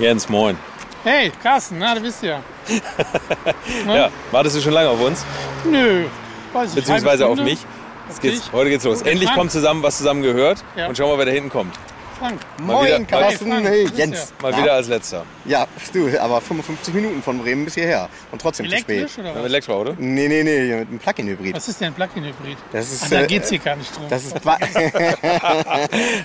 Jens, moin. Hey, Carsten, na, du bist ja. Ja, wartest du schon lange auf uns? Nö, weiß ich Beziehungsweise auf mich? Was Geht's, heute geht's los. Endlich Frank. kommt zusammen, was zusammen gehört. Ja. Und schau mal, wer da hinten kommt. Frank. Mal wieder, Moin, Carsten. Frank, Hey, bist Jens. mal wieder als letzter. Ja, du, aber 55 Minuten von Bremen bis hierher. Und trotzdem zu Elektrisch spät. oder was? Elektroauto? Nee, nee, nee, mit einem Plug-in-Hybrid. Was ist denn ein Plug-in-Hybrid? Das ist, Ach, da äh, geht's hier gar nicht drum. Das ist Du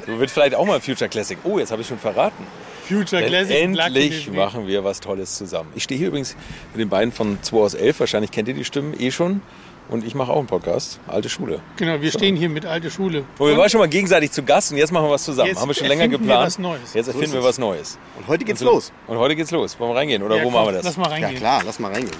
wird vielleicht auch mal ein Future Classic. Oh, jetzt habe ich schon verraten. Future Denn Classic endlich machen wir was Tolles zusammen. Ich stehe hier übrigens mit den beiden von 2 aus 11. Wahrscheinlich kennt ihr die Stimmen eh schon. Und ich mache auch einen Podcast. Alte Schule. Genau, wir stehen hier mit alte Schule. Wo wir waren schon mal gegenseitig zu Gast und jetzt machen wir was zusammen. Jetzt Haben wir schon länger erfinden wir geplant. was Neues. Jetzt erfinden ist wir was Neues. Und heute geht's Und so- los. Und heute geht's los. Wollen wir reingehen oder Ja, wo komm, machen wir das? Lass mal Ja reingehen. klar, lass mal reingehen.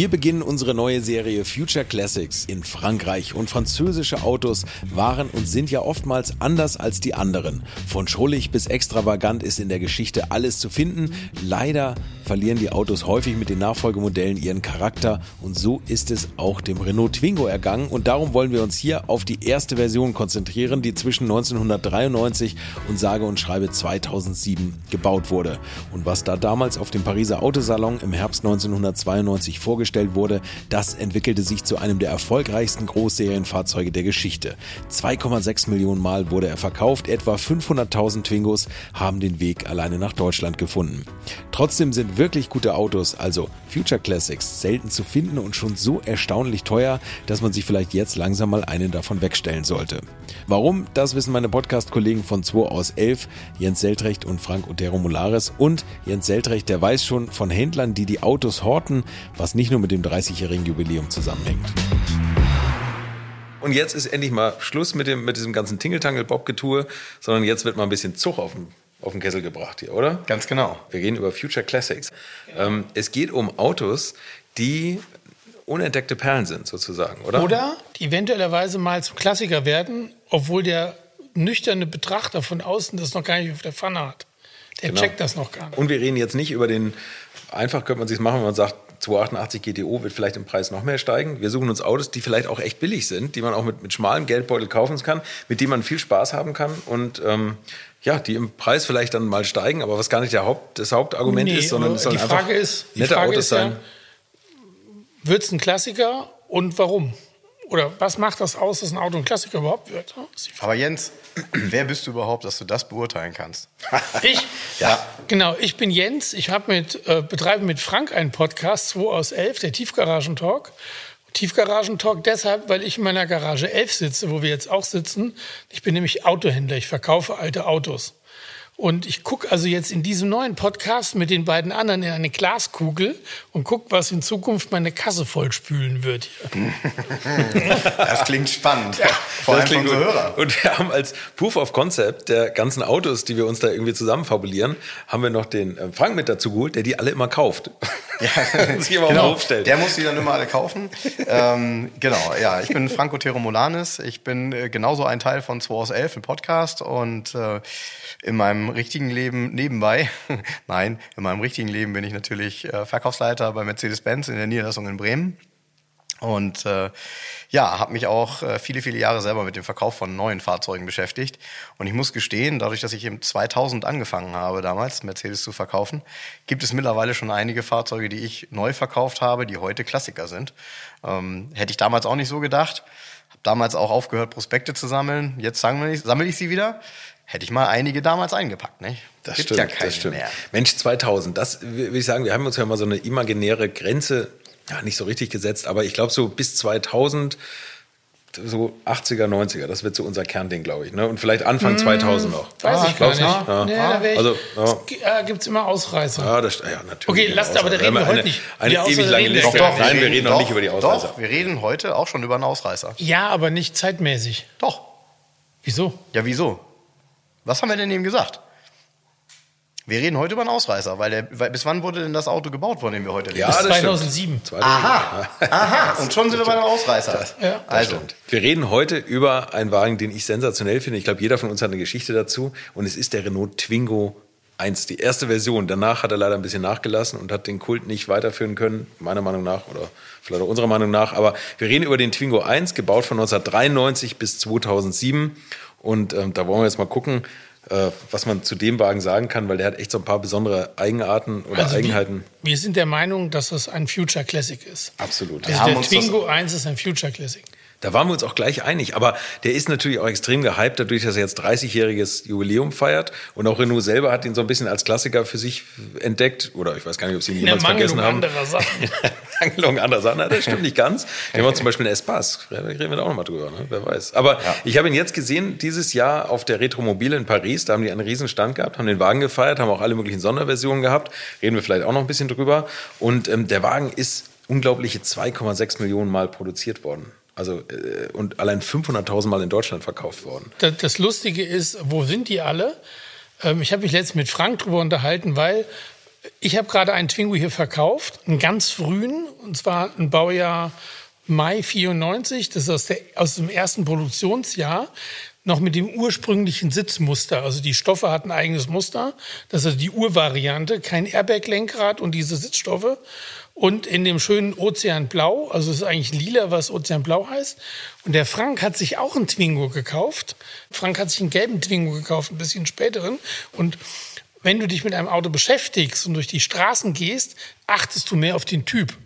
Wir beginnen unsere neue Serie Future Classics in Frankreich und französische Autos waren und sind ja oftmals anders als die anderen. Von schrullig bis extravagant ist in der Geschichte alles zu finden. Leider verlieren die Autos häufig mit den Nachfolgemodellen ihren Charakter und so ist es auch dem Renault Twingo ergangen und darum wollen wir uns hier auf die erste Version konzentrieren, die zwischen 1993 und sage und schreibe 2007 gebaut wurde. Und was da damals auf dem Pariser Autosalon im Herbst 1992 vorgestellt wurde, das entwickelte sich zu einem der erfolgreichsten Großserienfahrzeuge der Geschichte. 2,6 Millionen Mal wurde er verkauft, etwa 500.000 Twingos haben den Weg alleine nach Deutschland gefunden. Trotzdem sind wirklich gute Autos, also Future Classics, selten zu finden und schon so erstaunlich teuer, dass man sich vielleicht jetzt langsam mal einen davon wegstellen sollte. Warum? Das wissen meine Podcast-Kollegen von 2 aus 11, Jens Seltrecht und Frank Otero Molares. Und Jens Seltrecht, der weiß schon von Händlern, die die Autos horten, was nicht nur mit dem 30-jährigen Jubiläum zusammenhängt. Und jetzt ist endlich mal Schluss mit, dem, mit diesem ganzen Tingeltangel-Bob-Getue, sondern jetzt wird mal ein bisschen Zug auf den, auf den Kessel gebracht hier, oder? Ganz genau. Wir reden über Future Classics. Ähm, es geht um Autos, die unentdeckte Perlen sind, sozusagen, oder? Oder die eventuellerweise mal zum Klassiker werden, obwohl der nüchterne Betrachter von außen das noch gar nicht auf der Pfanne hat. Der Genau. checkt das noch gar nicht. Und wir reden jetzt nicht über den, einfach könnte man sich machen, wenn man sagt, 288 GTO wird vielleicht im Preis noch mehr steigen. Wir suchen uns Autos, die vielleicht auch echt billig sind, die man auch mit, mit schmalem Geldbeutel kaufen kann, mit denen man viel Spaß haben kann und ähm, ja, die im Preis vielleicht dann mal steigen, aber was gar nicht der Haupt, das Hauptargument Nee, ist, sondern es sollen die einfach Frage ist, nette Frage Autos ist ja, sein. Wird es ein Klassiker und warum? Oder was macht das aus, dass ein Auto ein Klassiker überhaupt wird? Aber Jens, wer bist du überhaupt, dass du das beurteilen kannst? Ich? Ja. Genau, ich bin Jens. Ich hab mit, äh, betreibe mit Frank einen Podcast, 2 aus 11, der Tiefgaragentalk. Tiefgaragentalk deshalb, weil ich in meiner Garage 11 sitze, wo wir jetzt auch sitzen. Ich bin nämlich Autohändler, ich verkaufe alte Autos. Und ich gucke also jetzt in diesem neuen Podcast mit den beiden anderen in eine Glaskugel und gucke, was in Zukunft meine Kasse vollspülen wird. Hier. Das klingt spannend. Vor allem klingt. Hörer. Und wir haben als Proof of Concept der ganzen Autos, die wir uns da irgendwie zusammenfabulieren, haben wir noch den äh, Frank mit dazu geholt, der die alle immer kauft. Ja, Sich immer auf den Hof stellt. Der muss die dann immer alle kaufen. ähm, genau, ja. Ich bin Franco Teromolanis. Ich bin äh, genauso ein Teil von 2 aus 11, ein Podcast. Und äh, in meinem richtigen Leben nebenbei, nein, in meinem richtigen Leben bin ich natürlich äh, Verkaufsleiter bei Mercedes-Benz in der Niederlassung in Bremen. Und äh, ja, habe mich auch äh, viele, viele Jahre selber mit dem Verkauf von neuen Fahrzeugen beschäftigt. Und ich muss gestehen, dadurch, dass ich im 2000 angefangen habe, damals Mercedes zu verkaufen, gibt es mittlerweile schon einige Fahrzeuge, die ich neu verkauft habe, die heute Klassiker sind. Ähm, hätte ich damals auch nicht so gedacht. Damals auch aufgehört, Prospekte zu sammeln. Jetzt sammle ich, sammle ich sie wieder. Hätte ich mal einige damals eingepackt, nicht? Das Gibt stimmt, ja keine das stimmt. mehr. Mensch, 2000, das will ich sagen, wir haben uns ja mal so eine imaginäre Grenze, ja, nicht so richtig gesetzt, aber ich glaube so bis 2000, so 80er, 90er, das wird so unser Kernding, glaube ich. Ne? Und vielleicht Anfang 2000 noch. Weiß Ah, ich gar nicht. nicht? Ja. Nee, da wär ich, Also, ja. es gi- äh, gibt's immer Ausreißer. Ja, das, ja, natürlich. Okay, lasst aber, da reden wir eine, heute nicht. Eine Die Ausreißer ewig lange reden Liste. gar nicht. Nein, wir reden noch nicht über die Ausreißer. Doch, wir reden heute auch schon über einen Ausreißer. Ja, aber nicht zeitmäßig. Doch. Wieso? Ja, wieso? Was haben wir denn eben gesagt? Wir reden heute über einen Ausreißer, weil, der, weil bis wann wurde denn das Auto gebaut, von dem wir heute reden? Ja, Bis das stimmt. 2007. 2000. Aha, aha, und schon sind wir bei einem Ausreißer. Ja. Das also, stimmt. Wir reden heute über einen Wagen, den ich sensationell finde. Ich glaube, jeder von uns hat eine Geschichte dazu. Und es ist der Renault Twingo 1, die erste Version. Danach hat er leider ein bisschen nachgelassen und hat den Kult nicht weiterführen können, meiner Meinung nach oder vielleicht auch unserer Meinung nach. Aber wir reden über den Twingo 1, gebaut von 1993 bis 2007. Und ähm, da wollen wir jetzt mal gucken, was man zu dem Wagen sagen kann, weil der hat echt so ein paar besondere Eigenarten oder also Eigenheiten. Wir, wir, sind der Meinung, dass das ein Future Classic ist. Absolut. Also der Twingo 1 ist ein Future Classic. Da waren wir uns auch gleich einig. Aber der ist natürlich auch extrem gehypt, dadurch, dass er jetzt 30-jähriges Jubiläum feiert. Und auch Renault selber hat ihn so ein bisschen als Klassiker für sich entdeckt. Oder ich weiß gar nicht, ob sie ihn jemals vergessen haben. Anderer Sachen. Mangelung anderer Sachen. Das stimmt nicht ganz. Wir haben zum Beispiel einen Espace. Da reden wir da auch nochmal drüber. Ne? Wer weiß. Aber ja. ich habe ihn jetzt gesehen, dieses Jahr auf der Retromobile in Paris. Da haben die einen riesen Stand gehabt, haben den Wagen gefeiert, haben auch alle möglichen Sonderversionen gehabt. Reden wir vielleicht auch noch ein bisschen drüber. Und ähm, der Wagen ist unglaubliche 2,6 Millionen Mal produziert worden. Also äh, und allein 500.000 Mal in Deutschland verkauft worden. Das, das Lustige ist, wo sind die alle? Ähm, ich habe mich letztens mit Frank drüber unterhalten, weil ich habe gerade einen Twingo hier verkauft, einen ganz frühen, und zwar ein Baujahr Mai 94. Das ist aus, der, aus dem ersten Produktionsjahr noch mit dem ursprünglichen Sitzmuster. Also die Stoffe hatten ein eigenes Muster. Das ist die Urvariante, kein Airbag-Lenkrad und diese Sitzstoffe. Und in dem schönen Ozeanblau, also es ist eigentlich lila, was Ozeanblau heißt. Und der Frank hat sich auch einen Twingo gekauft. Frank hat sich einen gelben Twingo gekauft, ein bisschen späteren. Und wenn du dich mit einem Auto beschäftigst und durch die Straßen gehst, achtest du mehr auf den Typ.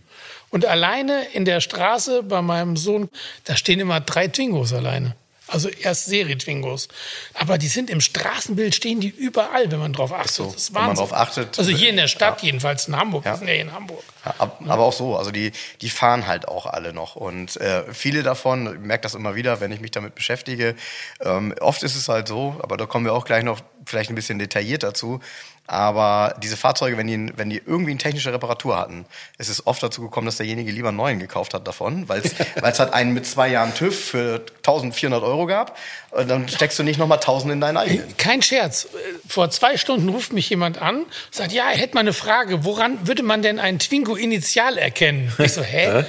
Und alleine in der Straße bei meinem Sohn, da stehen immer drei Twingos alleine. Also erst Serie-Twingos. Aber die sind im Straßenbild, stehen die überall, wenn man drauf achtet. So, das ist wenn man drauf achtet. Also hier in der Stadt ja. jedenfalls, in Hamburg. Ja. Wir sind ja in Hamburg. Aber auch so, also die, die fahren halt auch alle noch. Und äh, viele davon, ich merke das immer wieder, wenn ich mich damit beschäftige, ähm, oft ist es halt so, aber da kommen wir auch gleich noch vielleicht ein bisschen detailliert dazu, aber diese Fahrzeuge, wenn die, wenn die irgendwie eine technische Reparatur hatten, ist es oft dazu gekommen, dass derjenige lieber einen neuen gekauft hat davon, weil es halt einen mit zwei Jahren TÜV für 1400 Euro gab. Und dann steckst du nicht nochmal 1000 in deinen eigenen. Kein Scherz. Vor zwei Stunden ruft mich jemand an, sagt, ja, er hätte mal eine Frage, woran würde man denn einen Twingo initial erkennen? Ich so, hä?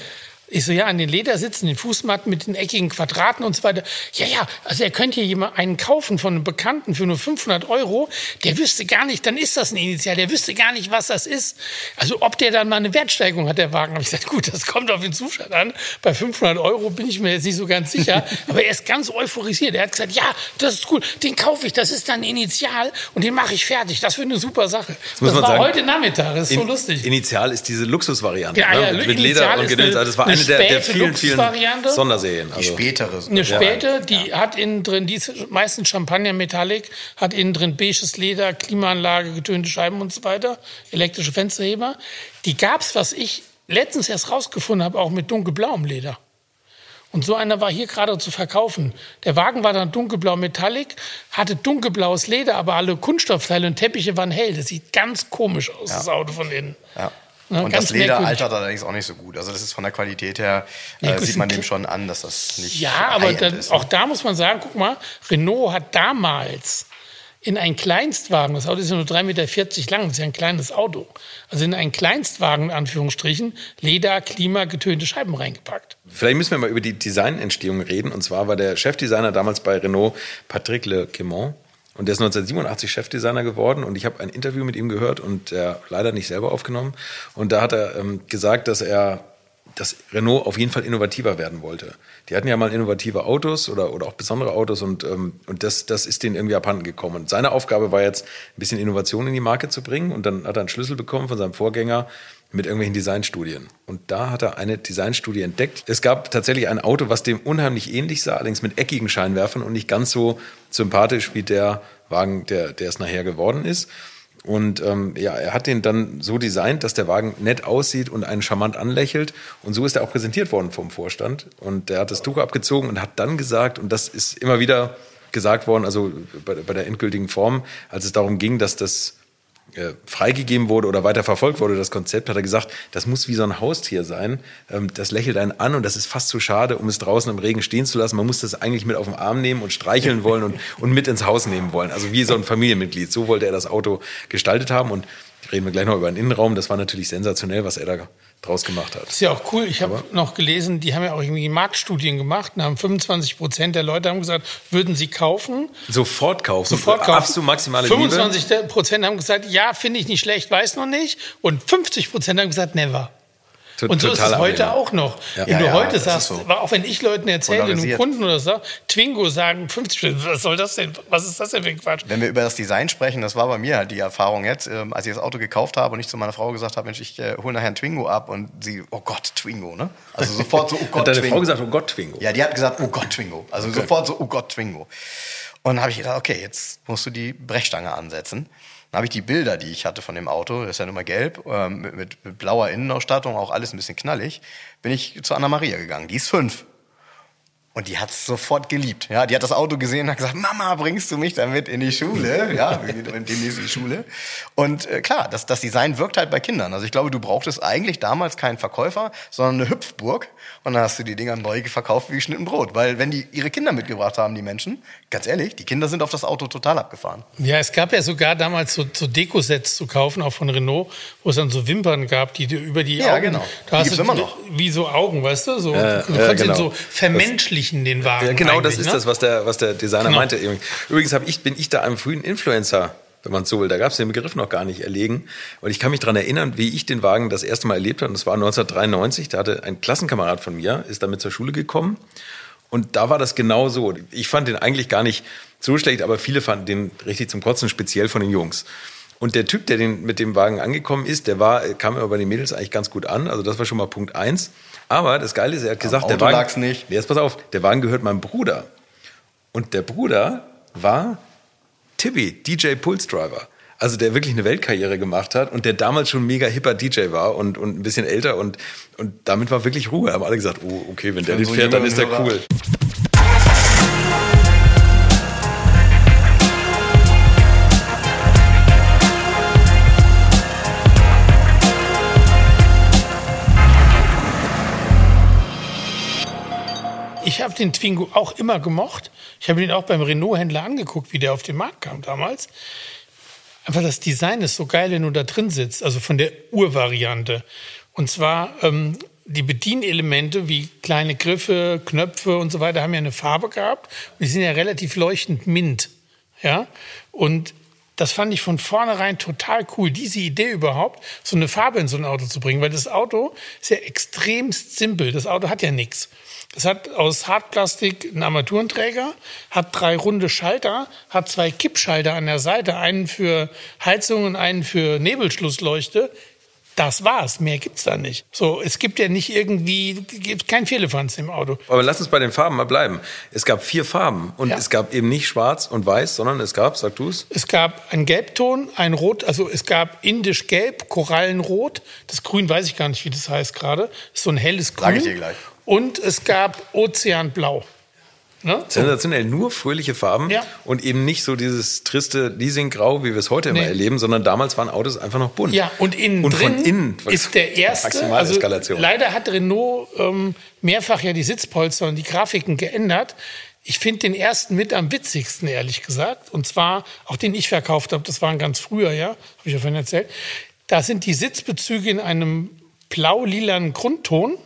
Ich so, ja, an den Ledersitzen, den Fußmatten mit den eckigen Quadraten und so weiter. Ja, ja, also er könnte hier jemand einen kaufen von einem Bekannten für nur 500 Euro. Der wüsste gar nicht, dann ist das ein Initial. Der wüsste gar nicht, was das ist. Also ob der dann mal eine Wertsteigerung hat, der Wagen. Habe ich gesagt, gut, das kommt auf den Zustand an. Bei 500 Euro bin ich mir jetzt nicht so ganz sicher. Aber er ist ganz euphorisiert. Er hat gesagt, ja, das ist cool, den kaufe ich, das ist dann ein Initial und den mache ich fertig. Das wird eine super Sache. Das, das war sagen, heute Nachmittag, das ist so lustig. Initial ist diese Luxusvariante. Ja, ja, ne? Mit Leder und Gedöns. Also das war eine der, der vielen, vielen Sonderserien. Also. Die spätere. Eine späte, die ja. hat innen drin, die ist meistens Champagner Metallic, hat innen drin beiges Leder, Klimaanlage, getönte Scheiben und so weiter, elektrische Fensterheber. Die gab's, was ich letztens erst rausgefunden habe, auch mit dunkelblauem Leder. Und so einer war hier gerade zu verkaufen. Der Wagen war dann dunkelblau Metallic, hatte dunkelblaues Leder, aber alle Kunststoffteile und Teppiche waren hell. Das sieht ganz komisch aus, ja. das Auto von innen. Ja. Ja, und das Leder merkwürdig. altert allerdings auch nicht so gut. Also das ist von der Qualität her, äh, ja, sieht man dem schon an, dass das nicht Ja, aber dann, ist, ne? auch da muss man sagen, guck mal, Renault hat damals in einen Kleinstwagen, das Auto ist ja nur 3,40 Meter lang, das ist ja ein kleines Auto, also in einen Kleinstwagen, in Anführungsstrichen, Leder, Klima, getönte Scheiben reingepackt. Vielleicht müssen wir mal über die Designentstehung reden. Und zwar war der Chefdesigner damals bei Renault Patrick Le Quément. Und der ist 1987 Chefdesigner geworden und ich habe ein Interview mit ihm gehört und er leider nicht selber aufgenommen. Und da hat er ähm, gesagt, dass er, dass Renault auf jeden Fall innovativer werden wollte. Die hatten ja mal innovative Autos oder, oder auch besondere Autos und, ähm, und das, das ist denen irgendwie abhanden gekommen. Und seine Aufgabe war jetzt, ein bisschen Innovation in die Marke zu bringen und dann hat er einen Schlüssel bekommen von seinem Vorgänger, mit irgendwelchen Designstudien. Und da hat er eine Designstudie entdeckt. Es gab tatsächlich ein Auto, was dem unheimlich ähnlich sah, allerdings mit eckigen Scheinwerfern und nicht ganz so sympathisch wie der Wagen, der, der es nachher geworden ist. Und ähm, ja, er hat den dann so designt, dass der Wagen nett aussieht und einen charmant anlächelt. Und so ist er auch präsentiert worden vom Vorstand. Und der hat das Tuch abgezogen und hat dann gesagt, und das ist immer wieder gesagt worden, also bei, bei der endgültigen Form, als es darum ging, dass das äh, freigegeben wurde oder weiter verfolgt wurde, das Konzept, hat er gesagt, das muss wie so ein Haustier sein. Ähm, das lächelt einen an und das ist fast zu schade, um es draußen im Regen stehen zu lassen. Man muss das eigentlich mit auf den Arm nehmen und streicheln wollen und, und mit ins Haus nehmen wollen. Also wie so ein Familienmitglied. So wollte er das Auto gestaltet haben und reden wir gleich noch über den Innenraum. Das war natürlich sensationell, was er da draus gemacht hat. Das ist ja auch cool. Ich habe noch gelesen, die haben ja auch irgendwie Marktstudien gemacht und haben 25 Prozent der Leute haben gesagt, würden sie kaufen. Sofort kaufen. Sofort kaufen. Absolut maximale 25 Prozent haben gesagt, ja, finde ich nicht schlecht, weiß noch nicht. Und 50 Prozent haben gesagt, never. Liebe. Und so ist es heute auch noch. Ja. Wenn Ja, du ja, heute sagst, so. auch wenn ich Leuten erzähle, einem. Kunden oder so, Twingo sagen 50 Prozent, was soll das denn? Was ist das denn für ein Quatsch? Wenn wir über das Design sprechen, das war bei mir halt die Erfahrung jetzt, ähm, als ich das Auto gekauft habe und ich zu meiner Frau gesagt habe, Mensch, ich äh, hole nachher einen Twingo ab und sie, oh Gott, Twingo, ne? Also sofort so, oh Gott, Hat deine Twingo. Frau gesagt, oh Gott, Twingo. Ja, die hat gesagt, oh Gott, Twingo. Also sofort so, oh Gott, Twingo. Und dann habe ich gedacht, okay, jetzt musst du die Brechstange ansetzen. Dann habe ich die Bilder, die ich hatte von dem Auto, das ist ja nun mal gelb, ähm, mit, mit, mit blauer Innenausstattung, auch alles ein bisschen knallig, bin ich zu Anna Maria gegangen. Die ist fünf. Und die hat es sofort geliebt. Ja, die hat das Auto gesehen und hat gesagt, Mama, bringst du mich damit in die Schule? Ja, wir gehen demnächst in die Schule. Und äh, klar, das, das Design wirkt halt bei Kindern. Also ich glaube, du brauchtest eigentlich damals keinen Verkäufer, sondern eine Hüpfburg. Und dann hast du die Dinger neu verkauft wie geschnitten Brot. Weil wenn die ihre Kinder mitgebracht haben, die Menschen, ganz ehrlich, die Kinder sind auf das Auto total abgefahren. Ja, es gab ja sogar damals so, so Dekosets zu kaufen, auch von Renault, wo es dann so Wimpern gab, die über die Ja, Augen. genau. Da Die hast gibt's du immer noch. wie so Augen, weißt du? So, du ja, konntest genau. ihn so vermenschlichen, den Wagen. Ja, genau, das ist ne? das, was der, was der Designer Genau. meinte. Übrigens ich, bin ich da einem frühen Influencer, wenn man so will, da gab es den Begriff noch gar nicht, erlegen. Und ich kann mich daran erinnern, wie ich den Wagen das erste Mal erlebt habe. Und das war 1993. Da hatte ein Klassenkamerad von mir, ist damit zur Schule gekommen. Und da war das genau so. Ich fand den eigentlich gar nicht so schlecht, aber viele fanden den richtig zum Kotzen, speziell von den Jungs. Und der Typ, der den, mit dem Wagen angekommen ist, der war, kam immer bei den Mädels eigentlich ganz gut an. Also das war schon mal Punkt eins. Aber das Geile ist, er hat gesagt, der Wagen, nicht. Jetzt pass auf, der Wagen gehört meinem Bruder. Und der Bruder war Tibby, DJ Pulse Driver. Also der wirklich eine Weltkarriere gemacht hat und der damals schon mega hipper DJ war und, und ein bisschen älter und, und damit war wirklich Ruhe. Haben alle gesagt, oh, okay, wenn der den so fährt, dann ist der Hörer. cool. Ich habe den Twingo auch immer gemocht. Ich habe ihn auch beim Renault-Händler angeguckt, wie der auf den Markt kam damals. Einfach das Design ist so geil, wenn du da drin sitzt, also von der Urvariante. Und zwar ähm, die Bedienelemente wie kleine Griffe, Knöpfe und so weiter haben ja eine Farbe gehabt. Und die sind ja relativ leuchtend mint. Ja? Und das fand ich von vornherein total cool, diese Idee überhaupt, so eine Farbe in so ein Auto zu bringen, weil das Auto ist ja extremst simpel. Das Auto hat ja nichts. Es hat aus Hartplastik einen Armaturenträger, hat drei runde Schalter, hat zwei Kippschalter an der Seite, einen für Heizung und einen für Nebelschlussleuchte. Das war's, mehr gibt's da nicht. So, es gibt ja nicht irgendwie, gibt kein Vierlefanz im Auto. Aber lass uns bei den Farben mal bleiben. Es gab vier Farben und Ja. es gab eben nicht schwarz und weiß, sondern es gab, sag du's, Es gab einen Gelbton, ein Rot, also es gab indisch Gelb, Korallenrot. Das Grün weiß ich gar nicht, wie das heißt gerade. Ist so ein helles Grün. Sag ich dir gleich. Und es gab Ozeanblau. Ne? sensationell, nur fröhliche Farben Ja. und eben nicht so dieses triste Leasinggrau, wie wir es heute immer Nee. erleben, sondern damals waren Autos einfach noch bunt. Ja, und innen und drin von innen ist der erste. Also leider hat Renault ähm, mehrfach ja die Sitzpolster und die Grafiken geändert. Ich finde den ersten mit am witzigsten, ehrlich gesagt. Und zwar, auch den ich verkauft habe, das waren ganz früher, ja, habe ich ja vorhin erzählt. Da sind die Sitzbezüge in einem blau-lilanen Grundton.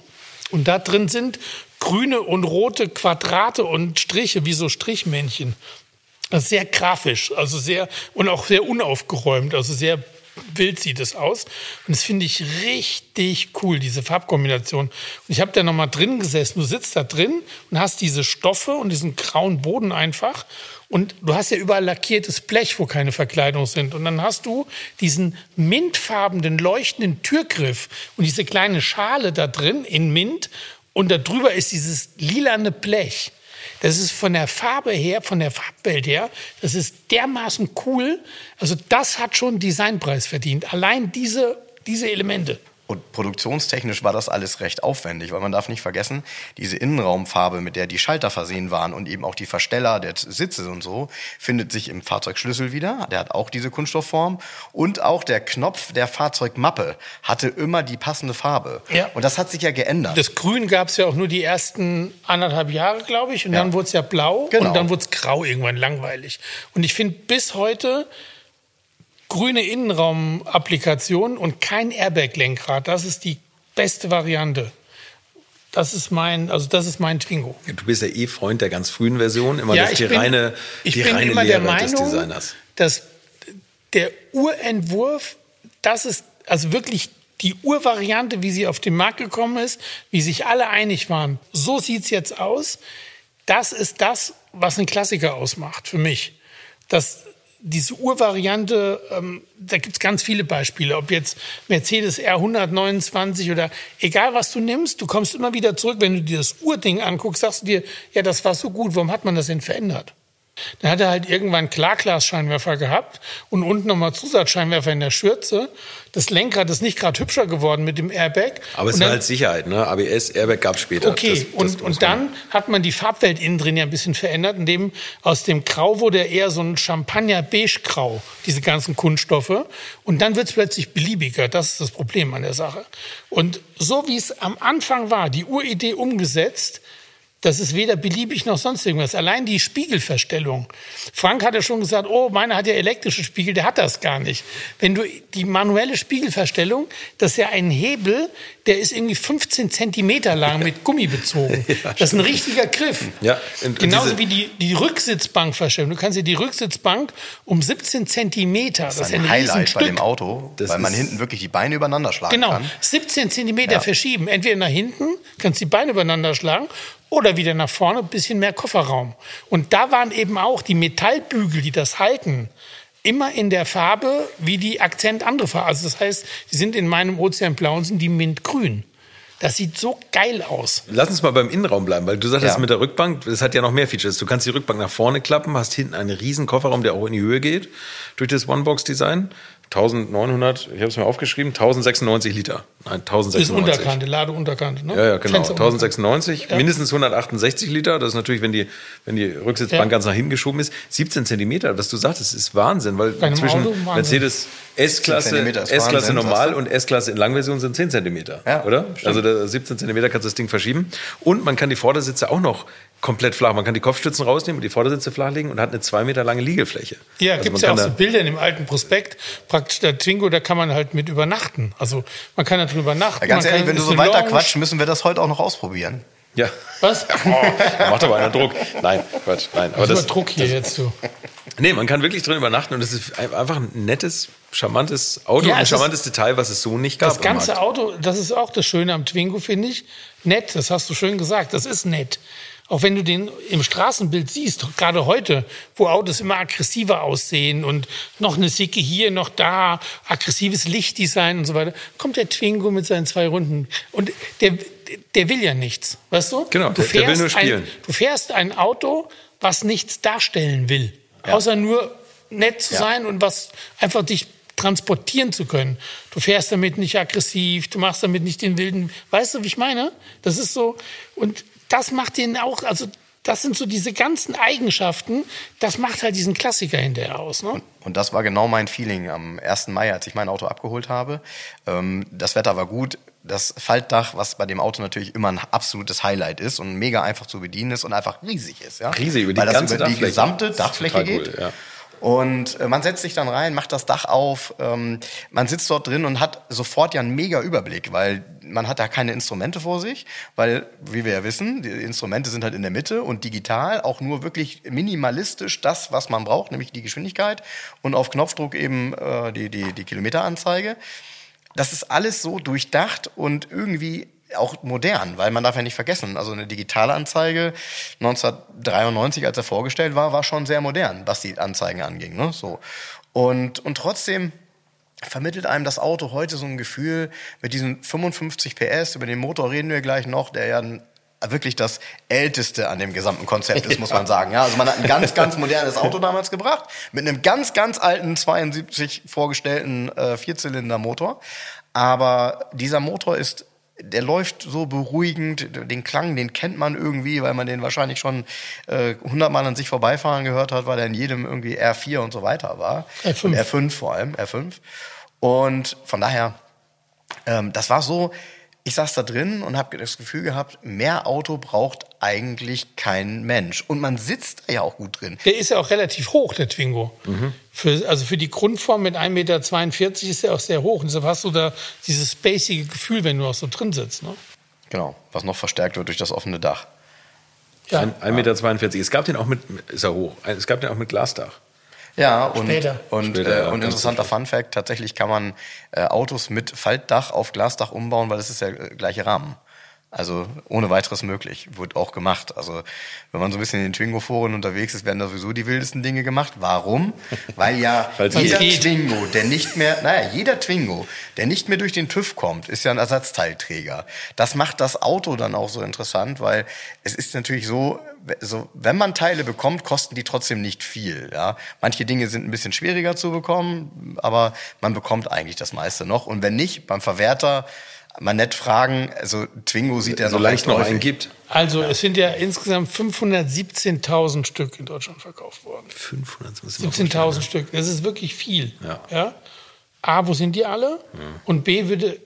Und da drin sind grüne und rote Quadrate und Striche, wie so Strichmännchen. Sehr grafisch, also sehr und auch sehr unaufgeräumt, also sehr wild sieht es aus. Und das finde ich richtig cool, diese Farbkombination. Und ich habe da noch mal drin gesessen. Du sitzt da drin und hast diese Stoffe und diesen grauen Boden einfach. Und du hast ja überall lackiertes Blech, wo keine Verkleidung sind. Und dann hast du diesen mintfarbenen, leuchtenden Türgriff und diese kleine Schale da drin in Mint. Und darüber ist dieses lilane Blech. Das ist von der Farbe her, von der Farbwelt her, das ist dermaßen cool. Also das hat schon Designpreis verdient. Allein diese, diese Elemente. Und produktionstechnisch war das alles recht aufwendig, weil man darf nicht vergessen, diese Innenraumfarbe, mit der die Schalter versehen waren und eben auch die Versteller der Sitze und so, findet sich im Fahrzeugschlüssel wieder. Der hat auch diese Kunststoffform. Und auch der Knopf der Fahrzeugmappe hatte immer die passende Farbe. Ja. Und das hat sich ja geändert. Das Grün gab es ja auch nur die ersten anderthalb Jahre, glaube ich. Und Ja. dann wurde es ja blau Genau. und dann wurde es grau irgendwann langweilig. Und ich finde bis heute grüne Innenraumapplikation und kein Airbag-Lenkrad. Das ist die beste Variante. Das ist mein, also das ist mein Twingo. Du bist ja eh Freund der ganz frühen Version, immer Ja, das die bin- reine, ich die bin reine immer der Lehre des Meinung, Designers. dass der Urentwurf, das ist also wirklich die Urvariante, wie sie auf den Markt gekommen ist, wie sich alle einig waren. So sieht's jetzt aus. Das ist das, was einen Klassiker ausmacht für mich. Das, diese Urvariante, ähm, da gibt's ganz viele Beispiele. Ob jetzt Mercedes R129 oder egal was du nimmst, du kommst immer wieder zurück, wenn du dir das Urding anguckst, sagst du dir, ja, das war so gut, warum hat man das denn verändert? Dann hat er halt irgendwann Klarglas-Scheinwerfer gehabt und unten nochmal Zusatzscheinwerfer in der Schürze. Das Lenkrad ist nicht gerade hübscher geworden mit dem Airbag. Aber es Und war dann- halt Sicherheit, ne? ABS, Airbag gab später. Okay, Das- das und, und dann hat man die Farbwelt innen drin ja ein bisschen verändert, indem aus dem Grau wurde eher so ein Champagner-Beige-Grau, diese ganzen Kunststoffe. Und dann wird es plötzlich beliebiger. Das ist das Problem an der Sache. Und so wie es am Anfang war, die Uridee umgesetzt, das ist weder beliebig noch sonst irgendwas. Allein die Spiegelverstellung. Frank hat ja schon gesagt, oh, meiner hat ja elektrische Spiegel, der hat das gar nicht. Wenn du die manuelle Spiegelverstellung, das ist ja ein Hebel, der ist irgendwie 15 Zentimeter lang mit Gummi bezogen. das ist ein richtiger Griff. Ja, und- und Genauso diese- wie die, die Rücksitzbankverstellung. Du kannst dir die Rücksitzbank um 17 Zentimeter, das, Das ist ist ein ein Highlight bei dem Auto, Das weil man ist- hinten wirklich die Beine übereinander schlagen Genau, kann. 17 Zentimeter Ja. verschieben. Entweder nach hinten, kannst die Beine übereinander schlagen, oder wieder nach vorne, ein bisschen mehr Kofferraum. Und da waren eben auch die Metallbügel, die das halten, immer in der Farbe wie die Akzent andere Farbe. Also das heißt, die sind in meinem Ozeanblauen, sind die mintgrün. Das sieht so geil aus. Lass uns mal beim Innenraum bleiben, weil du sagtest Ja. mit der Rückbank, das hat ja noch mehr Features. Du kannst die Rückbank nach vorne klappen, hast hinten einen riesen Kofferraum, der auch in die Höhe geht durch das One-Box-Design. 1900, ich habe es mir aufgeschrieben, 1096 Liter. Nein, Ist 1096. Unterkante, Ladeunterkante. Ne? Ja, ja, genau. Fenster- 1096, mindestens 168 Liter. Das ist natürlich, wenn die, wenn die Rücksitzbank Ja. ganz nach hinten geschoben ist. 17 Zentimeter, was du sagtest, ist Wahnsinn, weil Bei zwischen Auto Wahnsinn. Mercedes S-Klasse, ist S-Klasse normal und S-Klasse in Langversion sind 10 Zentimeter, Ja, oder? stimmt. Also da 17 Zentimeter kannst du das Ding verschieben. Und man kann die Vordersitze auch noch komplett flach. Man kann die Kopfstützen rausnehmen und die Vordersitze flachlegen und hat eine zwei Meter lange Liegefläche. Ja, also gibt es ja auch so Bilder in dem alten Prospekt. Praktisch der Twingo, da kann man halt mit übernachten. Also man kann da drüber übernachten. Ja, ganz man ehrlich, wenn du so weiter Lounge. quatschst, müssen wir das heute auch noch ausprobieren. Ja. Was? Oh, da macht aber einer Druck. Nein, Quatsch, nein. Aber das, Druck hier jetzt so. Nee, man kann wirklich drin übernachten und es ist ein- einfach ein nettes, charmantes Auto Ja, und ein charmantes Detail, was es so nicht gab. Das ganze. Auto, das ist auch das Schöne am Twingo, finde ich. Nett, das hast du schön gesagt, das ist nett. Auch wenn du den im Straßenbild siehst, gerade heute, wo Autos immer aggressiver aussehen und noch eine Sicke hier, noch da, aggressives Lichtdesign und so weiter, kommt der Twingo mit seinen zwei Runden. Und der, der will ja nichts, weißt du? Genau, du der- will nur Ein, spielen. du fährst ein Auto, was nichts darstellen will, außer nur nett zu Ja. sein und was einfach dich transportieren zu können. Du fährst damit nicht aggressiv, du machst damit nicht den wilden, weißt du, wie ich meine? Das ist so und das macht den auch, also das sind so diese ganzen Eigenschaften, das macht halt diesen Klassiker hinterher aus, ne? Und das war genau mein Feeling am 1. Mai, als ich mein Auto abgeholt habe. Ähm, das Wetter war gut. Das Faltdach, was bei dem Auto natürlich immer ein absolutes Highlight ist und mega einfach zu bedienen ist und einfach riesig ist. Ja? Riesig, über die Weil das über die Dachfläche. gesamte Dachfläche geht. cool, ja. Und äh, man setzt sich dann rein, macht das Dach auf, ähm, man sitzt dort drin und hat sofort ja einen mega Überblick, weil man hat da keine Instrumente vor sich, weil, wie wir ja wissen, die Instrumente sind halt in der Mitte und digital auch nur wirklich minimalistisch das, was man braucht, nämlich die Geschwindigkeit und auf Knopfdruck eben äh, die, die, die Kilometeranzeige. Das ist alles so durchdacht und irgendwie auch modern, weil man darf ja nicht vergessen, also eine digitale Anzeige 1993, als er vorgestellt war, war schon sehr modern, was die Anzeigen anging. Ne? So. Und, und trotzdem vermittelt einem das Auto heute so ein Gefühl mit diesen 55 PS, über den Motor reden wir gleich noch, der ja wirklich das älteste an dem gesamten Konzept ist, muss man sagen. Ja, also man hat ein ganz, ganz modernes Auto damals gebracht, mit einem ganz, ganz alten 72 vorgestellten äh, Vierzylinder-Motor. Aber dieser Motor ist der läuft so beruhigend, den Klang, den kennt man irgendwie, weil man den wahrscheinlich schon äh, hundertmal an sich vorbeifahren gehört hat, weil er in jedem irgendwie R4 und so weiter war. R5. Und R5 vor allem, R5. Und von daher, ähm, das war so, ich saß da drin und habe das Gefühl gehabt, mehr Auto braucht eigentlich kein Mensch. Und man sitzt ja auch gut drin. Der ist ja auch relativ hoch, der Twingo. Mhm. Für, also für die Grundform mit 1,42 Meter ist er auch sehr hoch. Und deshalb hast du da dieses spacige Gefühl, wenn du auch so drin sitzt. Ne? Genau, was noch verstärkt wird durch das offene Dach. Ja. 1,42 Meter. Es gab den auch mit, ist er hoch, es gab den auch mit Glasdach. Ja, und, Später. und, Später, äh, und interessanter Fun Fact, tatsächlich kann man äh, Autos mit Faltdach auf Glasdach umbauen, weil das ist der äh, gleiche Rahmen. Also ohne weiteres möglich. Wird auch gemacht. Also wenn man so ein bisschen in den Twingo-Foren unterwegs ist, werden da sowieso die wildesten Dinge gemacht. Warum? Weil ja jeder Twingo, der nicht mehr, naja, jeder Twingo, der nicht mehr durch den TÜV kommt, ist ja ein Ersatzteilträger. Das macht das Auto dann auch so interessant, weil es ist natürlich so, so, wenn man Teile bekommt, kosten die trotzdem nicht viel. Ja? Manche Dinge sind ein bisschen schwieriger zu bekommen, aber man bekommt eigentlich das meiste noch. Und wenn nicht, beim Verwerter mal nett fragen, also Twingo sieht ja noch Solange es noch einen gibt. Also ja. es sind ja insgesamt 517.000 Stück in Deutschland verkauft worden. 517.000 Stück, das ist wirklich viel. Ja. ja. A, wo sind die alle? Ja. Und B, würde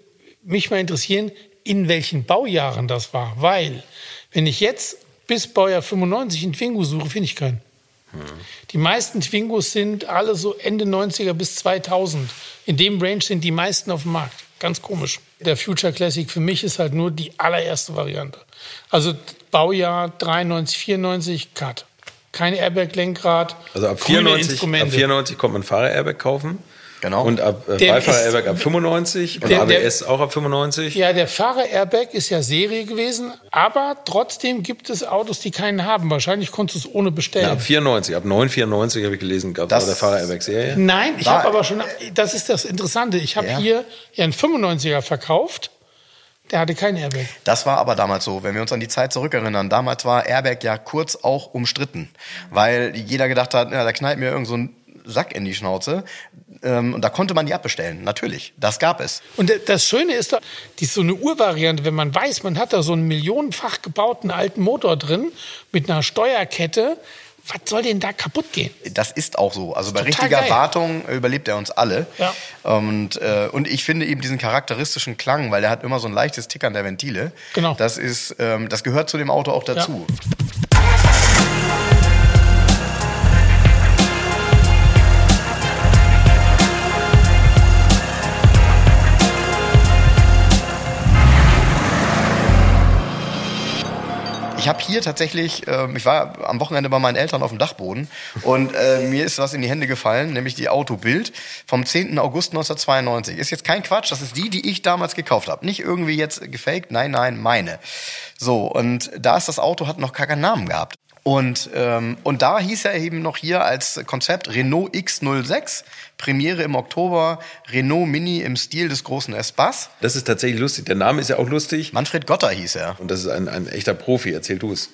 mich mal interessieren, in welchen Baujahren das war. Weil, wenn ich jetzt bis Baujahr 95 einen Twingo suche, finde ich keinen. Hm. Die meisten Twingos sind alle so Ende 90er bis 2000. In dem Range sind die meisten auf dem Markt. Ganz komisch. Der Future Classic für mich ist halt nur die allererste Variante. Also Baujahr 93, 94, Cut. Kein Airbag-Lenkrad. Also ab 94, ab 94 kommt man Fahrer-Airbag kaufen. Genau. Und ab äh, Beifahrer-Airbag ab 95 und der, ABS der, auch ab 95. Ja, der Fahrer-Airbag ist ja Serie gewesen, aber trotzdem gibt es Autos, die keinen haben. Wahrscheinlich konntest du es ohne bestellen. Ja, ab 94, ab 994 habe ich gelesen, gab es der Fahrer-Airbag-Serie. Nein, ich habe aber schon, das ist das Interessante, ich habe ja. hier ja einen 95er verkauft. Der hatte keinen Airbag. Das war aber damals so, wenn wir uns an die Zeit zurückerinnern. Damals war Airbag ja kurz auch umstritten, weil jeder gedacht hat, ja, da knallt mir irgend so ein Sack in die Schnauze. Ähm, und da konnte man die abbestellen, natürlich. Das gab es. Und das Schöne ist, die ist so eine Urvariante, wenn man weiß, man hat da so einen millionenfach gebauten alten Motor drin mit einer Steuerkette. Was soll denn da kaputt gehen? Das ist auch so. Also bei richtiger geil. Wartung überlebt er uns alle. Ja. Und, äh, und ich finde eben diesen charakteristischen Klang, weil er hat immer so ein leichtes Tickern der Ventile. Genau. Das ist, ähm, das gehört zu dem Auto auch dazu. Ja. Ich habe hier tatsächlich, äh, ich war am Wochenende bei meinen Eltern auf dem Dachboden und äh, mir ist was in die Hände gefallen, nämlich die Autobild vom 10. August 1992. Ist jetzt kein Quatsch, das ist die, die ich damals gekauft habe. Nicht irgendwie jetzt gefaked, nein, nein, meine. So, und da ist das Auto, hat noch gar keinen Namen gehabt. Und, ähm, und da hieß er eben noch hier als Konzept Renault X06 Premiere im Oktober, Renault Mini im Stil des großen Espace. Das ist tatsächlich lustig. Der Name ist ja auch lustig. Manfred Gotter hieß er. Und das ist ein, ein echter Profi. Erzähl du es.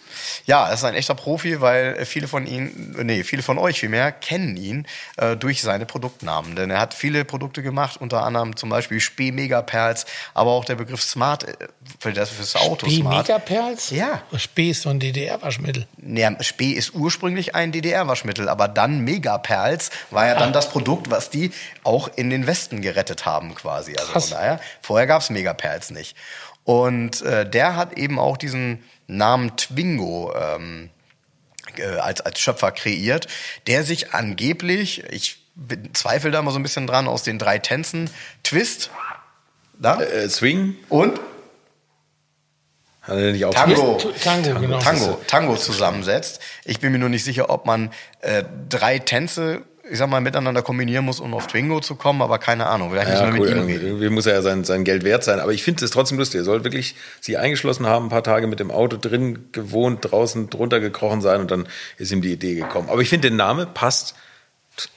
Ja, er ist ein echter Profi, weil viele von Ihnen, nee, viele von euch vielmehr, kennen ihn äh, durch seine Produktnamen. Denn er hat viele Produkte gemacht, unter anderem zum Beispiel Spee Megaperls, aber auch der Begriff Smart äh, für das fürs Auto Spee Smart. Megaperls? Ja. Spee ist so ein DDR-Waschmittel. Nee, Spee ist ursprünglich ein DDR-Waschmittel, aber dann Megaperls war ja dann ah. das Produkt, was die auch in den Westen gerettet haben quasi. Also Krass. von daher, vorher gab es Megaperls nicht. Und äh, der hat eben auch diesen Namen Twingo ähm, äh, als, als Schöpfer kreiert, der sich angeblich, ich zweifle da mal so ein bisschen dran, aus den drei Tänzen, Twist, da? Äh, Swing und Tango. Tango, Tango, genau. Tango, Tango zusammensetzt. Ich bin mir nur nicht sicher, ob man äh, drei Tänze ich sag mal, miteinander kombinieren muss, um auf Twingo zu kommen, aber keine Ahnung. Vielleicht ja, cool. mit ihm reden. Irgendwie muss er ja sein, sein Geld wert sein. Aber ich finde es trotzdem lustig. Er soll wirklich sich eingeschlossen haben, ein paar Tage mit dem Auto drin gewohnt, draußen drunter gekrochen sein und dann ist ihm die Idee gekommen. Aber ich finde, der Name passt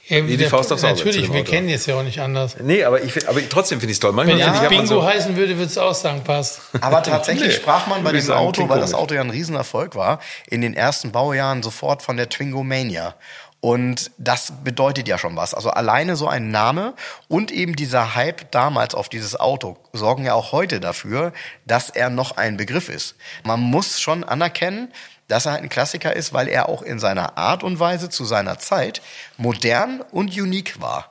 ja, wie die Faust aufs Auge. Natürlich, wir kennen es ja auch nicht anders. Nee, aber, ich, aber trotzdem finde ich es toll. Manchmal Wenn ja, Bingo so heißen würde, würde es auch sagen, passt. Aber tatsächlich nee, sprach man bei diesem Auto, weil das Auto ja ein Riesenerfolg war, in den ersten Baujahren sofort von der Twingo Mania. Und das bedeutet ja schon was. Also alleine so ein Name und eben dieser Hype damals auf dieses Auto sorgen ja auch heute dafür, dass er noch ein Begriff ist. Man muss schon anerkennen, dass er halt ein Klassiker ist, weil er auch in seiner Art und Weise zu seiner Zeit modern und unique war.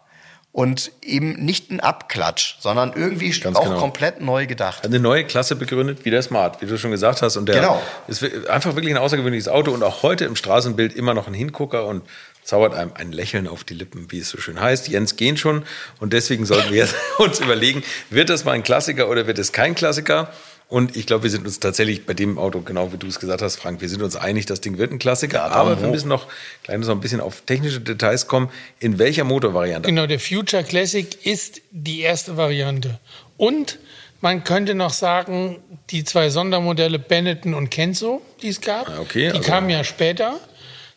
und eben nicht ein Abklatsch, sondern irgendwie Ganz auch genau. komplett neu gedacht. Eine neue Klasse begründet, wie der Smart, wie du schon gesagt hast. Und der Genau. ist einfach wirklich ein außergewöhnliches Auto und auch heute im Straßenbild immer noch ein Hingucker und zaubert einem ein Lächeln auf die Lippen, wie es so schön heißt. Jens gehen schon und deswegen sollten wir uns überlegen, wird das mal ein Klassiker oder wird es kein Klassiker? Und ich glaube, wir sind uns tatsächlich bei dem Auto, genau wie du es gesagt hast, Frank, wir sind uns einig, das Ding wird ein Klassiker. Ja, aber wir müssen noch kleines noch ein bisschen auf technische Details kommen. In welcher Motorvariante? Genau, der Future Classic ist die erste Variante. Und man könnte noch sagen, die zwei Sondermodelle Benetton und Kenzo, die es gab, Ah, okay, die also- kamen ja später.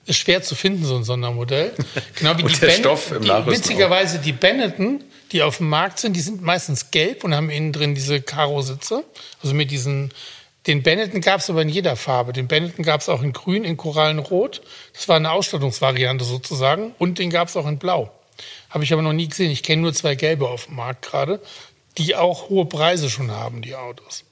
Ist schwer zu finden, so ein Sondermodell. Genau wie die Ben- Stoff im die, Witzigerweise die Benetton, die auf dem Markt sind, die sind meistens gelb und haben innen drin diese Karo-Sitze. Also mit diesen, den Benetton gab es aber in jeder Farbe. Den Benetton gab es auch in grün, in Korallenrot. Das war eine Ausstattungsvariante sozusagen. Und den gab es auch in blau. Habe ich aber noch nie gesehen. Ich kenne nur zwei gelbe auf dem Markt gerade, die auch hohe Preise schon haben, die Autos.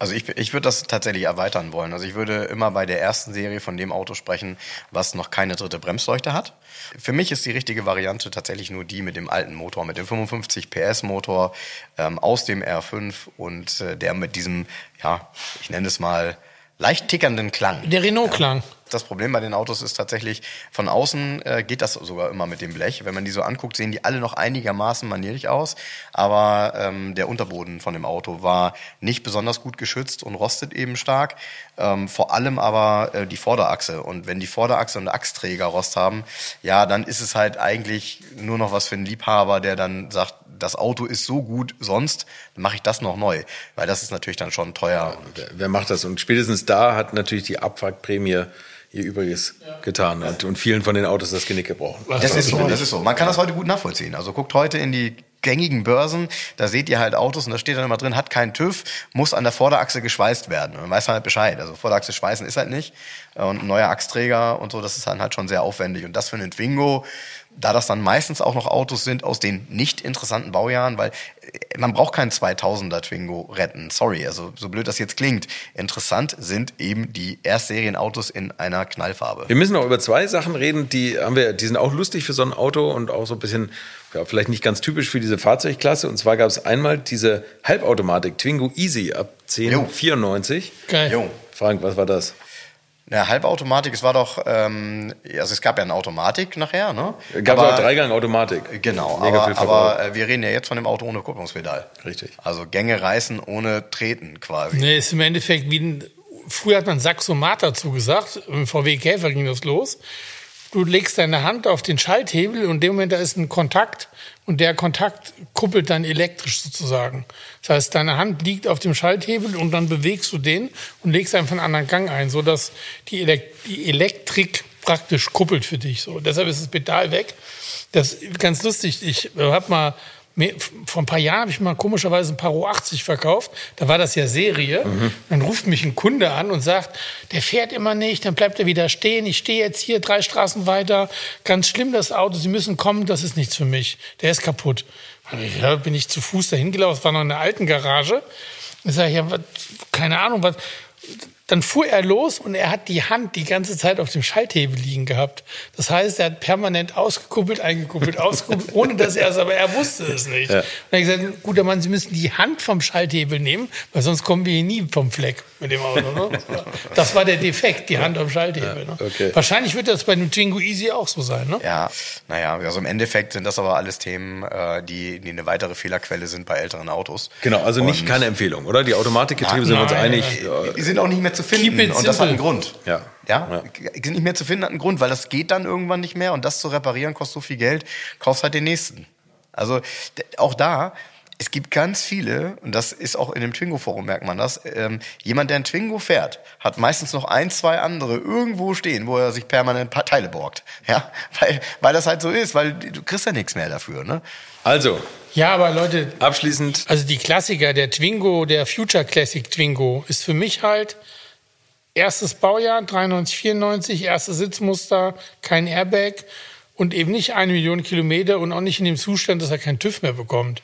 Also ich, ich würde das tatsächlich erweitern wollen. Also ich würde immer bei der ersten Serie von dem Auto sprechen, was noch keine dritte Bremsleuchte hat. Für mich ist die richtige Variante tatsächlich nur die mit dem alten Motor, mit dem 55 PS Motor ähm, aus dem R5 und äh, der mit diesem, ja, ich nenne es mal leicht tickernden Klang. Der Renault-Klang. Das Problem bei den Autos ist tatsächlich, von außen äh, geht das sogar immer mit dem Blech. Wenn man die so anguckt, sehen die alle noch einigermaßen manierlich aus. Aber ähm, der Unterboden von dem Auto war nicht besonders gut geschützt und rostet eben stark. Ähm, vor allem aber äh, die Vorderachse. Und wenn die Vorderachse und der Achsträger Rost haben, ja, dann ist es halt eigentlich nur noch was für einen Liebhaber, der dann sagt, das Auto ist so gut sonst, dann mache ich das noch neu. Weil das ist natürlich dann schon teuer. Wer, wer macht das? Und spätestens da hat natürlich die Abwrackprämie ihr Übriges getan und, und vielen von den Autos das Genick gebrochen. Das ist so, das ist so. Man kann das heute gut nachvollziehen. Also guckt heute in die gängigen Börsen, da seht ihr halt Autos und da steht dann immer drin, hat keinen TÜV, muss an der Vorderachse geschweißt werden. Und dann weiß man halt Bescheid. Also Vorderachse schweißen ist halt nicht. Und ein neuer Achsträger und so, das ist dann halt schon sehr aufwendig. Und das für einen Twingo, da das dann meistens auch noch Autos sind aus den nicht interessanten Baujahren, weil äh, man braucht keinen 2000er Twingo retten. Sorry, also so blöd das jetzt klingt. Interessant sind eben die Erstserienautos in einer Knallfarbe. Wir müssen noch über zwei Sachen reden, die haben wir, die sind auch lustig für so ein Auto und auch so ein bisschen, ja, vielleicht nicht ganz typisch für diese Fahrzeugklasse. Und zwar gab es einmal diese Halbautomatik Twingo Easy ab 1094. Geil. Jo. Frank, was war das? Ja, Halbautomatik, es war doch, ähm, also es gab ja eine Automatik nachher, ne? Gab aber, auch Dreigang-Automatik. Genau, Mega aber, aber äh, wir reden ja jetzt von dem Auto ohne Kupplungspedal. Richtig. Also Gänge reißen ohne Treten quasi. Nee, ist im Endeffekt wie ein, früher hat man Saxomat dazu gesagt, im VW Käfer ging das los. Du legst deine Hand auf den Schalthebel und in dem Moment da ist ein Kontakt und der Kontakt kuppelt dann elektrisch sozusagen. Das heißt, deine Hand liegt auf dem Schalthebel und dann bewegst du den und legst einfach einen anderen Gang ein, sodass die, Elek die Elektrik praktisch kuppelt für dich. So. Deshalb ist das Pedal weg. Das ist ganz lustig. Ich habe mal vor ein paar Jahren habe ich mal komischerweise ein Paro 80 verkauft. Da war das ja Serie. Dann ruft mich ein Kunde an und sagt, der fährt immer nicht, dann bleibt er wieder stehen. Ich stehe jetzt hier drei Straßen weiter. Ganz schlimm das Auto, Sie müssen kommen, das ist nichts für mich. Der ist kaputt. Ja, bin ich zu Fuß dahin gelaufen, das war noch in der alten Garage. Ich sage, ja, was, keine Ahnung, was. Dann fuhr er los und er hat die Hand die ganze Zeit auf dem Schalthebel liegen gehabt. Das heißt, er hat permanent ausgekuppelt, eingekuppelt, ausgekuppelt, ohne dass er es, aber er wusste es nicht. Ja. Und er hat gesagt, guter Mann, Sie müssen die Hand vom Schalthebel nehmen, weil sonst kommen wir hier nie vom Fleck mit dem Auto. Ne? Das war der Defekt, die Hand am Schalthebel. Ne? okay. Wahrscheinlich wird das bei einem Twingo Easy auch so sein. Ne? Ja, naja, also im Endeffekt sind das aber alles Themen, äh, die, die eine weitere Fehlerquelle sind bei älteren Autos. Genau, also nicht Und- keine Empfehlung, oder? Die Automatikgetriebe sind wir uns einig. Die sind auch nicht mehr zu finden. Keep it Und das hat einen. Grund. Ja. Ja, Ja. sind nicht mehr zu finden, hat einen Grund, weil das geht dann irgendwann nicht mehr und das zu reparieren kostet so viel Geld, kaufst halt den nächsten. Also auch da, es gibt ganz viele, und das ist auch in dem Twingo-Forum, merkt man das, ähm, jemand, der ein Twingo fährt, hat meistens noch ein, zwei andere irgendwo stehen, wo er sich permanent Teile borgt. Ja, weil, weil das halt so ist, weil du kriegst ja nichts mehr dafür. Ne? Also, Ja, aber Leute, abschließend, Also die Klassiker, der Twingo, der Future Classic Twingo, ist für mich halt erstes Baujahr, 93, 94, erstes Sitzmuster, kein Airbag und eben nicht eine Million Kilometer und auch nicht in dem Zustand, dass er keinen TÜV mehr bekommt.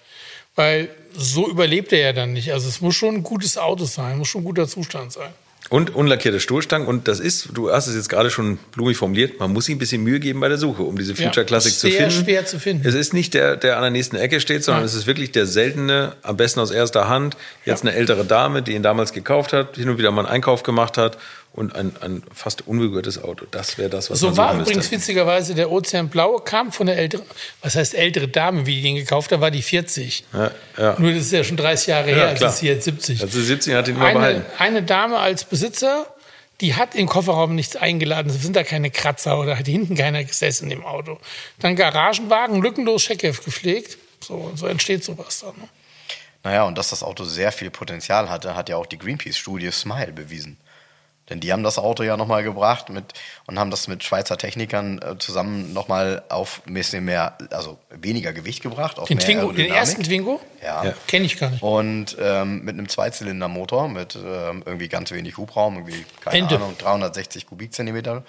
Weil so überlebt er ja dann nicht. Also es muss schon ein gutes Auto sein, muss schon ein guter Zustand sein. Und unlackierte Stoßstangen. Und das ist, du hast es jetzt gerade schon blumig formuliert, man muss sich ein bisschen Mühe geben bei der Suche, um diese Future Ja, Classic zu sehr finden. schwer zu finden. Es ist nicht der, der an der nächsten Ecke steht, sondern Nein. es ist wirklich der seltene, am besten aus erster Hand. Jetzt Ja. eine ältere Dame, die ihn damals gekauft hat, hin und wieder mal einen Einkauf gemacht hat und ein, ein fast unberührtes Auto. Das wäre das, was So man war übrigens witzigerweise der Ozean Blau, kam von der älteren, was heißt ältere Dame, wie die den gekauft hat, war die 40. Ja, ja. Nur das ist ja schon 30 Jahre her, als ist sie jetzt 70. Also 70 hat ihn immer eine, behalten. eine Dame als Besitzer, die hat im Kofferraum nichts eingeladen. Es sind da keine Kratzer oder hat hinten keiner gesessen im Auto. Dann Garagenwagen, lückenlos Scheckheft gepflegt. So, so entsteht sowas dann. Ne? Naja, und dass das Auto sehr viel Potenzial hatte, hat ja auch die Greenpeace-Studie Smile bewiesen. Denn die haben das Auto ja nochmal gebracht mit, und haben das mit Schweizer Technikern äh, zusammen nochmal auf ein bisschen mehr, also weniger Gewicht gebracht. Den, Twingo, den ersten Twingo? Ja. Ja. Kenne ich gar nicht. Und ähm, mit einem Zweizylindermotor mit ähm, irgendwie ganz wenig Hubraum, irgendwie, keine Ente. Ahnung, 360 Kubikzentimeter.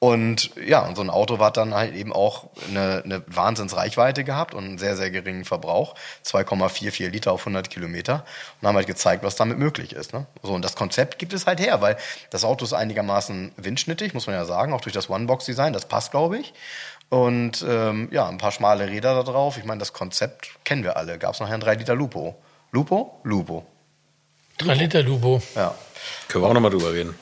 Und ja, und so ein Auto hat dann halt eben auch eine, eine Wahnsinnsreichweite gehabt und einen sehr, sehr geringen Verbrauch. 2,44 Liter auf 100 Kilometer. Und haben halt gezeigt, was damit möglich ist. Ne? So, und das Konzept gibt es halt her, weil das Auto ist einigermaßen windschnittig, muss man ja sagen, auch durch das One-Box-Design. Das passt, glaube ich. Und ähm, ja, ein paar schmale Räder da drauf. Ich meine, das Konzept kennen wir alle. Gab es nachher ein 3 Liter Lupo. Lupo? Lupo. 3 Liter Lubo. Ja. Können wir auch nochmal drüber reden.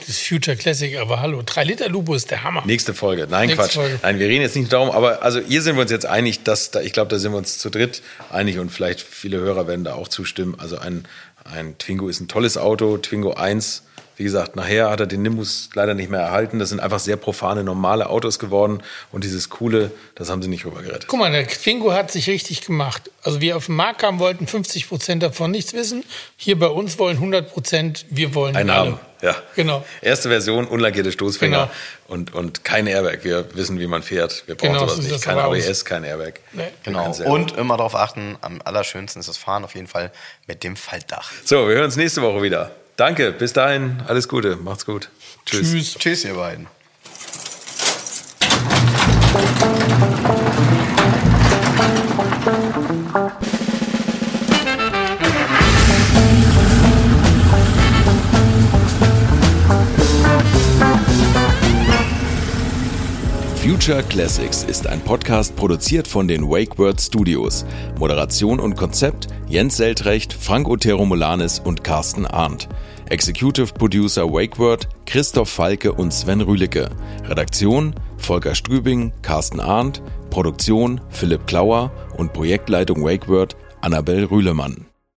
Das ist Future Classic, aber hallo, 3 Liter Lubo ist der Hammer. Nächste Folge. Nein, Nächste Quatsch. Folge. Nein, wir reden jetzt nicht darum, aber also hier sind wir uns jetzt einig, dass da, ich glaube, da sind wir uns zu dritt einig und vielleicht viele Hörer werden da auch zustimmen. Also ein, ein Twingo ist ein tolles Auto. Twingo 1, wie gesagt, nachher hat er den Nimbus leider nicht mehr erhalten. Das sind einfach sehr profane, normale Autos geworden und dieses coole, das haben sie nicht rüber gerettet. Guck mal, der Twingo hat sich richtig gemacht. Also wir auf den Markt kamen, wollten 50 Prozent davon nichts wissen. Hier bei uns wollen 100 Prozent, wir wollen Ein alle. Namen, ja. Genau. Erste Version, unlackierte Stoßfänger Genau. und, und kein Airbag. Wir wissen, wie man fährt. Wir brauchen Genau, sowas nicht. Kein. ABS, kein Airbag. Nee. Genau. Und immer darauf achten, am allerschönsten ist das Fahren auf jeden Fall mit dem Faltdach. So, wir hören uns nächste Woche wieder. Danke, bis dahin, alles Gute, macht's gut. Tschüss. Tschüss. Tschüss, ihr beiden. Future Classics ist ein Podcast produziert von den WakeWord Studios. Moderation und Konzept Jens Seltrecht, Frank Otero Molanis und Carsten Arndt. Executive Producer WakeWord Christoph Falke und Sven Rühlicke. Redaktion Volker Strübing, Carsten Arndt. Produktion Philipp Klauer und Projektleitung WakeWord Annabel Rühlemann.